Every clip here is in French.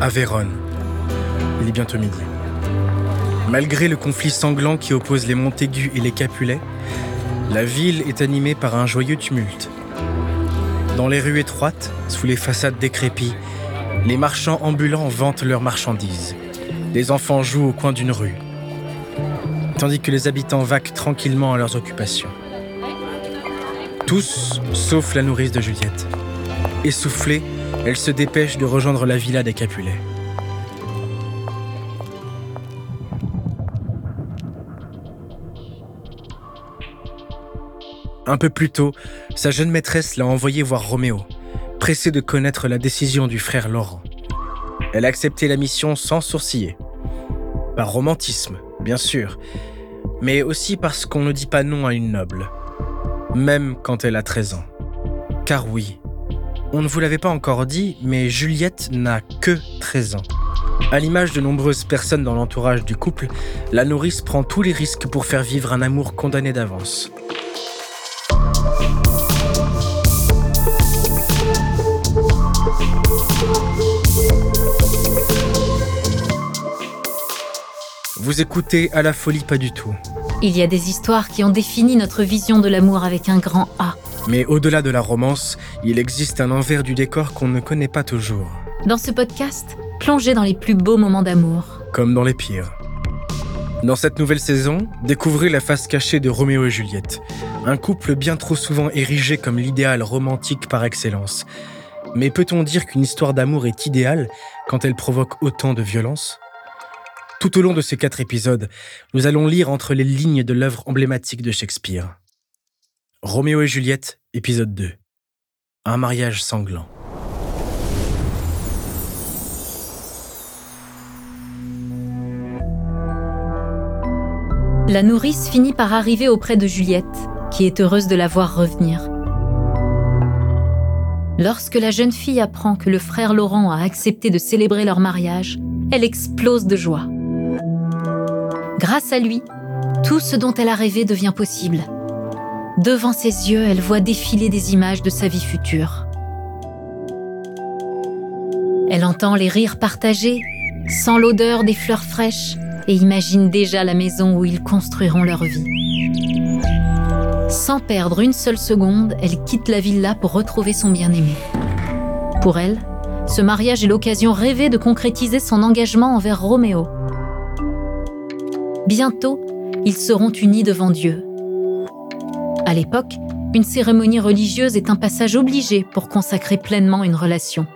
à Vérone. Il est bientôt midi. Malgré le conflit sanglant qui oppose les Montaigu et les Capulet, la ville est animée par un joyeux tumulte. Dans les rues étroites, sous les façades décrépies, les marchands ambulants vantent leurs marchandises. Les enfants jouent au coin d'une rue, tandis que les habitants vaquent tranquillement à leurs occupations. Tous, sauf la nourrice de Juliette. Essoufflée, elle se dépêche de rejoindre la villa des Capulets. Un peu plus tôt, sa jeune maîtresse l'a envoyé voir Roméo, pressée de connaître la décision du frère Laurent. Elle a accepté la mission sans sourciller. Par romantisme, bien sûr, mais aussi parce qu'on ne dit pas non à une noble, même quand elle a 13 ans. Car oui, on ne vous l'avait pas encore dit, mais Juliette n'a que 13 ans. À l'image de nombreuses personnes dans l'entourage du couple, la nourrice prend tous les risques pour faire vivre un amour condamné d'avance. Vous écoutez à la folie pas du tout. Il y a des histoires qui ont défini notre vision de l'amour avec un grand A. Mais au-delà de la romance, il existe un envers du décor qu'on ne connaît pas toujours. Dans ce podcast, plongez dans les plus beaux moments d'amour. Comme dans les pires. Dans cette nouvelle saison, découvrez la face cachée de Roméo et Juliette. Un couple bien trop souvent érigé comme l'idéal romantique par excellence. Mais peut-on dire qu'une histoire d'amour est idéale quand elle provoque autant de violence? Tout au long de ces quatre épisodes, nous allons lire entre les lignes de l'œuvre emblématique de Shakespeare. Roméo et Juliette, épisode 2. Un mariage sanglant. La nourrice finit par arriver auprès de Juliette, qui est heureuse de la voir revenir. Lorsque la jeune fille apprend que le frère Laurent a accepté de célébrer leur mariage, elle explose de joie. Grâce à lui, tout ce dont elle a rêvé devient possible. Devant ses yeux, elle voit défiler des images de sa vie future. Elle entend les rires partagés, sent l'odeur des fleurs fraîches et imagine déjà la maison où ils construiront leur vie. Sans perdre une seule seconde, elle quitte la villa pour retrouver son bien-aimé. Pour elle, ce mariage est l'occasion rêvée de concrétiser son engagement envers Roméo. Bientôt, ils seront unis devant Dieu. À l'époque, une cérémonie religieuse est un passage obligé pour consacrer pleinement une relation.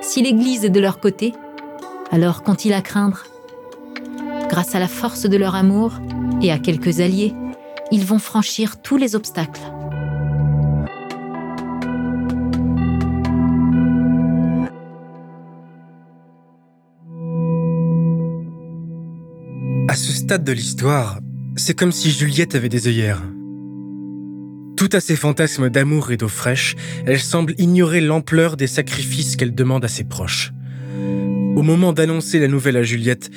Si l'Église est de leur côté, alors qu'ont-ils à craindre? Grâce à la force de leur amour et à quelques alliés, ils vont franchir tous les obstacles. À ce stade de l'histoire, c'est comme si Juliette avait des œillères. Tout à ses fantasmes d'amour et d'eau fraîche, elle semble ignorer l'ampleur des sacrifices qu'elle demande à ses proches. Au moment d'annoncer la nouvelle à Juliette,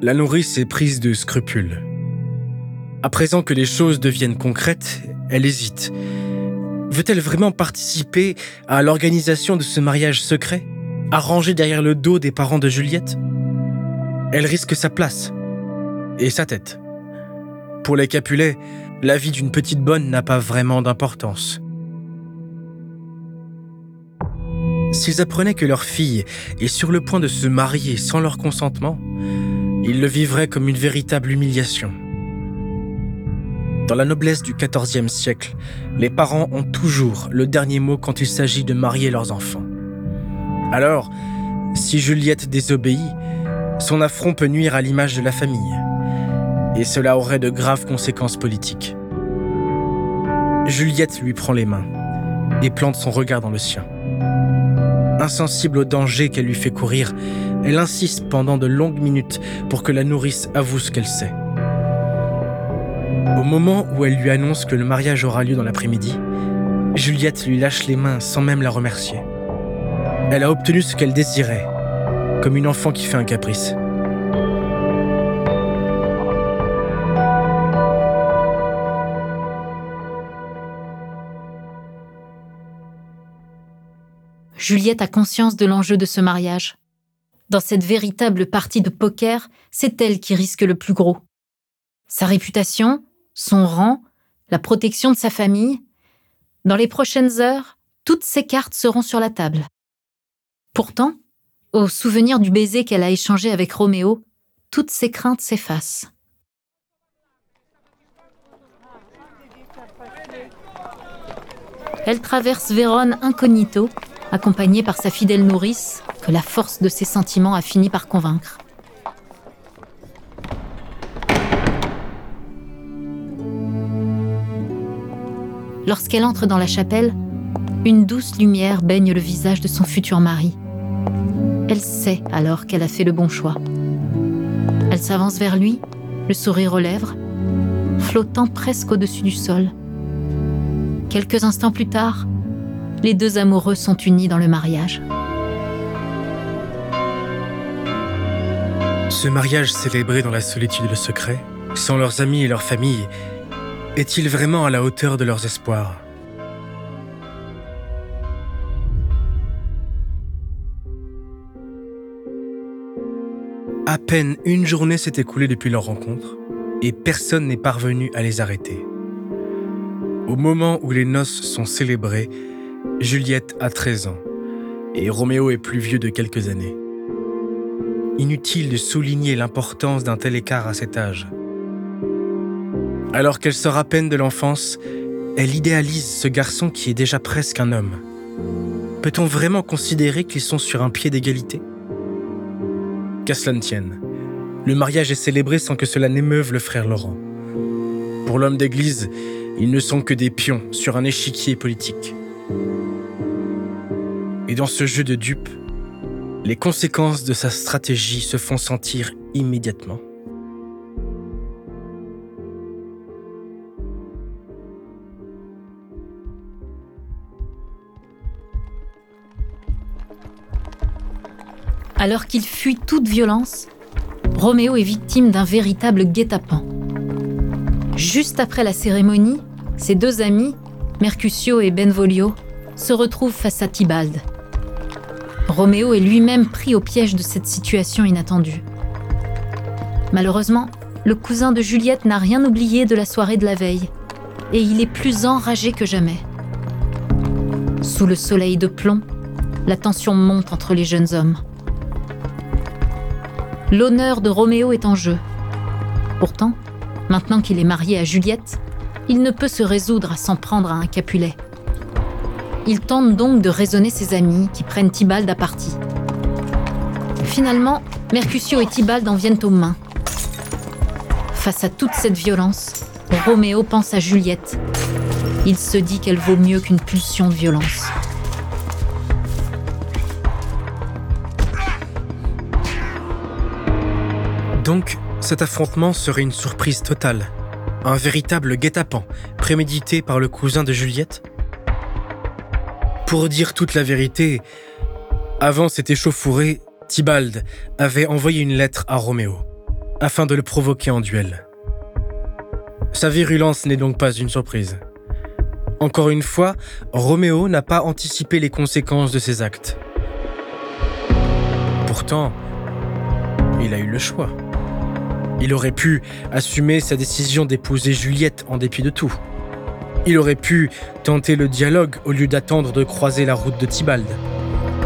la nourrice est prise de scrupules. À présent que les choses deviennent concrètes, elle hésite. Veut-elle vraiment participer à l'organisation de ce mariage secret, arrangé derrière le dos des parents de Juliette? Elle risque sa place et sa tête. Pour les Capulets, la vie d'une petite bonne n'a pas vraiment d'importance. S'ils apprenaient que leur fille est sur le point de se marier sans leur consentement, ils le vivraient comme une véritable humiliation. Dans la noblesse du XIVe siècle, les parents ont toujours le dernier mot quand il s'agit de marier leurs enfants. Alors, si Juliette désobéit, son affront peut nuire à l'image de la famille et cela aurait de graves conséquences politiques. Juliette lui prend les mains et plante son regard dans le sien. Insensible au danger qu'elle lui fait courir, elle insiste pendant de longues minutes pour que la nourrice avoue ce qu'elle sait. Au moment où elle lui annonce que le mariage aura lieu dans l'après-midi, Juliette lui lâche les mains sans même la remercier. Elle a obtenu ce qu'elle désirait, comme une enfant qui fait un caprice. Juliette a conscience de l'enjeu de ce mariage. Dans cette véritable partie de poker, c'est elle qui risque le plus gros. Sa réputation, son rang, la protection de sa famille. Dans les prochaines heures, toutes ces cartes seront sur la table. Pourtant, au souvenir du baiser qu'elle a échangé avec Roméo, toutes ses craintes s'effacent. Elle traverse Vérone incognito, accompagnée par sa fidèle nourrice, que la force de ses sentiments a fini par convaincre. Lorsqu'elle entre dans la chapelle, une douce lumière baigne le visage de son futur mari. Elle sait alors qu'elle a fait le bon choix. Elle s'avance vers lui, le sourire aux lèvres, flottant presque au-dessus du sol. Quelques instants plus tard, les deux amoureux sont unis dans le mariage. Ce mariage célébré dans la solitude et le secret, sans leurs amis et leurs familles, est-il vraiment à la hauteur de leurs espoirs? À peine une journée s'est écoulée depuis leur rencontre et personne n'est parvenu à les arrêter. Au moment où les noces sont célébrées, Juliette a 13 ans et Roméo est plus vieux de quelques années. Inutile de souligner l'importance d'un tel écart à cet âge. Alors qu'elle sort à peine de l'enfance, elle idéalise ce garçon qui est déjà presque un homme. Peut-on vraiment considérer qu'ils sont sur un pied d'égalité? Qu'à cela ne tienne, le mariage est célébré sans que cela n'émeuve le frère Laurent. Pour l'homme d'église, ils ne sont que des pions sur un échiquier politique. Et dans ce jeu de dupes, les conséquences de sa stratégie se font sentir immédiatement. Alors qu'il fuit toute violence, Roméo est victime d'un véritable guet-apens. Juste après la cérémonie, ses deux amis, Mercutio et Benvolio, se retrouvent face à Tybalt. Roméo est lui-même pris au piège de cette situation inattendue. Malheureusement, le cousin de Juliette n'a rien oublié de la soirée de la veille, et il est plus enragé que jamais. Sous le soleil de plomb, la tension monte entre les jeunes hommes. L'honneur de Roméo est en jeu. Pourtant, maintenant qu'il est marié à Juliette, il ne peut se résoudre à s'en prendre à un Capulet. Il tente donc de raisonner ses amis qui prennent Tybalt à partie. Finalement, Mercutio et Tybalt en viennent aux mains. Face à toute cette violence, Roméo pense à Juliette. Il se dit qu'elle vaut mieux qu'une pulsion de violence. Donc, cet affrontement serait une surprise totale. Un véritable guet-apens, prémédité par le cousin de Juliette? Pour dire toute la vérité, avant cette échauffourée, Tybalt avait envoyé une lettre à Roméo, afin de le provoquer en duel. Sa virulence n'est donc pas une surprise. Encore une fois, Roméo n'a pas anticipé les conséquences de ses actes. Pourtant, il a eu le choix. Il aurait pu assumer sa décision d'épouser Juliette en dépit de tout. Il aurait pu tenter le dialogue au lieu d'attendre de croiser la route de Tybalt.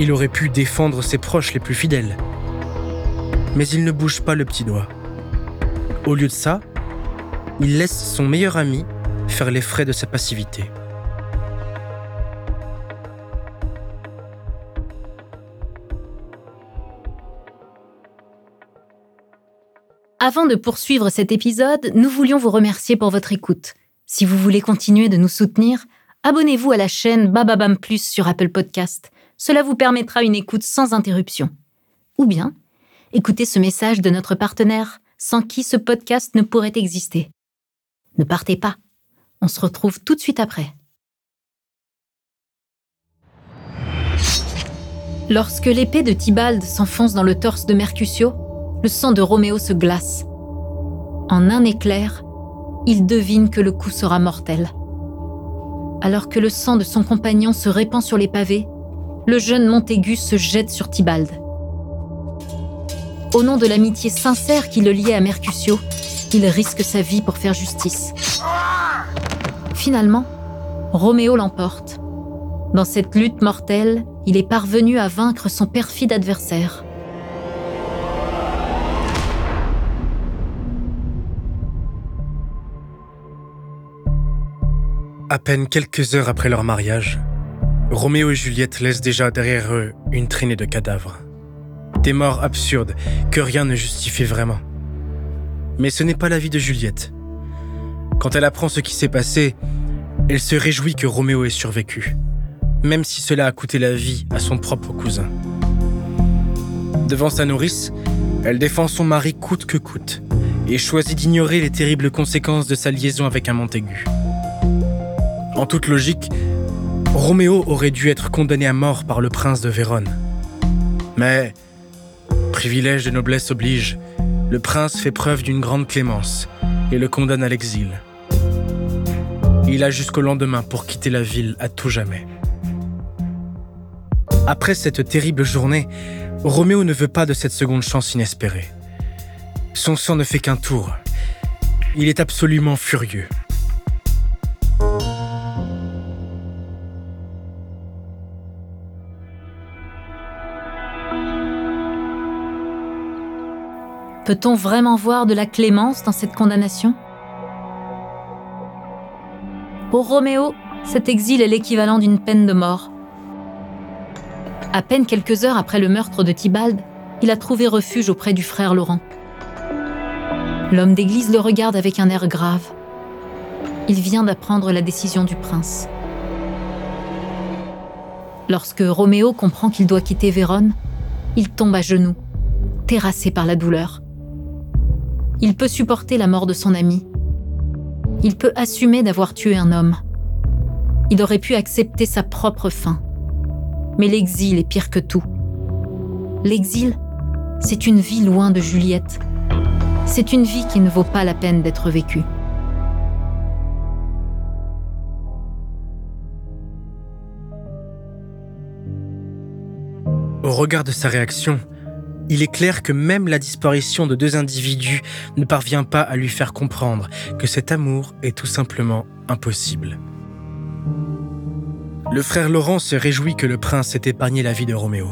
Il aurait pu défendre ses proches les plus fidèles. Mais il ne bouge pas le petit doigt. Au lieu de ça, il laisse son meilleur ami faire les frais de sa passivité. Avant de poursuivre cet épisode, nous voulions vous remercier pour votre écoute. Si vous voulez continuer de nous soutenir, abonnez-vous à la chaîne Bababam Plus sur Apple Podcast. Cela vous permettra une écoute sans interruption. Ou bien, écoutez ce message de notre partenaire, sans qui ce podcast ne pourrait exister. Ne partez pas. On se retrouve tout de suite après. Lorsque l'épée de Tybalt s'enfonce dans le torse de Mercutio, le sang de Roméo se glace. En un éclair, il devine que le coup sera mortel. Alors que le sang de son compagnon se répand sur les pavés, le jeune Montaigu se jette sur Tybalt. Au nom de l'amitié sincère qui le liait à Mercutio, il risque sa vie pour faire justice. Finalement, Roméo l'emporte. Dans cette lutte mortelle, il est parvenu à vaincre son perfide adversaire. À peine quelques heures après leur mariage, Roméo et Juliette laissent déjà derrière eux une traînée de cadavres. Des morts absurdes que rien ne justifie vraiment. Mais ce n'est pas la vie de Juliette. Quand elle apprend ce qui s'est passé, elle se réjouit que Roméo ait survécu, même si cela a coûté la vie à son propre cousin. Devant sa nourrice, elle défend son mari coûte que coûte et choisit d'ignorer les terribles conséquences de sa liaison avec un Montaigu. En toute logique, Roméo aurait dû être condamné à mort par le prince de Vérone. Mais, privilège de noblesse oblige, le prince fait preuve d'une grande clémence et le condamne à l'exil. Il a jusqu'au lendemain pour quitter la ville à tout jamais. Après cette terrible journée, Roméo ne veut pas de cette seconde chance inespérée. Son sang ne fait qu'un tour. Il est absolument furieux. Peut-on vraiment voir de la clémence dans cette condamnation? Pour Roméo, cet exil est l'équivalent d'une peine de mort. À peine quelques heures après le meurtre de Tybalt, il a trouvé refuge auprès du frère Laurent. L'homme d'église le regarde avec un air grave. Il vient d'apprendre la décision du prince. Lorsque Roméo comprend qu'il doit quitter Vérone, il tombe à genoux, terrassé par la douleur. Il peut supporter la mort de son ami. Il peut assumer d'avoir tué un homme. Il aurait pu accepter sa propre fin. Mais l'exil est pire que tout. L'exil, c'est une vie loin de Juliette. C'est une vie qui ne vaut pas la peine d'être vécue. Au regard de sa réaction, il est clair que même la disparition de deux individus ne parvient pas à lui faire comprendre que cet amour est tout simplement impossible. Le frère Laurent se réjouit que le prince ait épargné la vie de Roméo.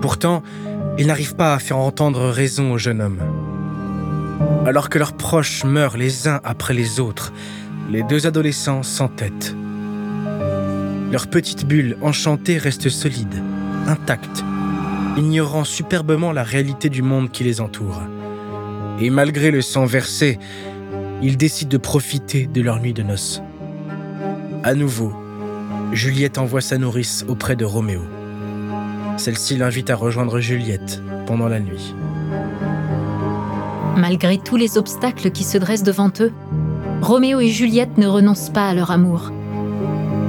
Pourtant, il n'arrive pas à faire entendre raison au jeune homme. Alors que leurs proches meurent les uns après les autres, les deux adolescents s'entêtent. Leur petite bulle enchantée reste solide, intacte, ignorant superbement la réalité du monde qui les entoure. Et malgré le sang versé, ils décident de profiter de leur nuit de noces. À nouveau, Juliette envoie sa nourrice auprès de Roméo. Celle-ci l'invite à rejoindre Juliette pendant la nuit. Malgré tous les obstacles qui se dressent devant eux, Roméo et Juliette ne renoncent pas à leur amour.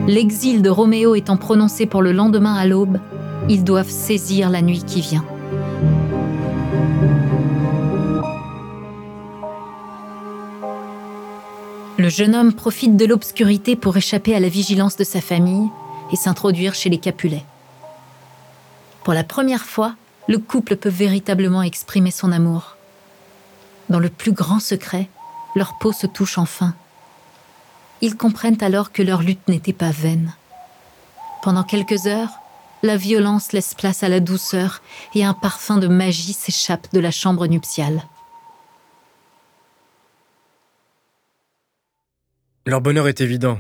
L'exil de Roméo étant prononcé pour le lendemain à l'aube, ils doivent saisir la nuit qui vient. Le jeune homme profite de l'obscurité pour échapper à la vigilance de sa famille et s'introduire chez les Capulets. Pour la première fois, le couple peut véritablement exprimer son amour. Dans le plus grand secret, leur peau se touche enfin. Ils comprennent alors que leur lutte n'était pas vaine. Pendant quelques heures, la violence laisse place à la douceur et un parfum de magie s'échappe de la chambre nuptiale. Leur bonheur est évident.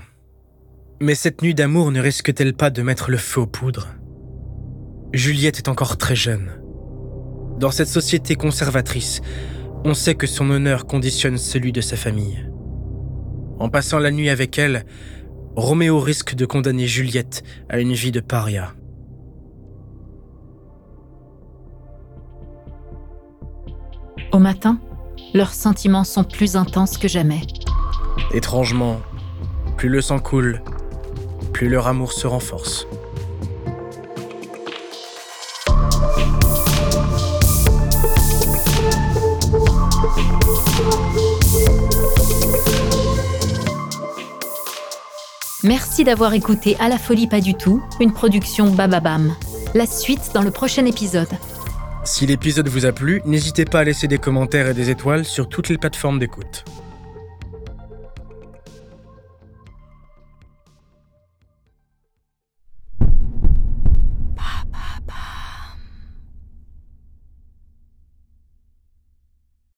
Mais cette nuit d'amour ne risque-t-elle pas de mettre le feu aux poudres? Juliette est encore très jeune. Dans cette société conservatrice, on sait que son honneur conditionne celui de sa famille. En passant la nuit avec elle, Roméo risque de condamner Juliette à une vie de paria. Au matin, leurs sentiments sont plus intenses que jamais. Étrangement, plus le sang coule, plus leur amour se renforce. Merci d'avoir écouté À la folie pas du tout, une production Bababam. La suite dans le prochain épisode. Si l'épisode vous a plu, n'hésitez pas à laisser des commentaires et des étoiles sur toutes les plateformes d'écoute.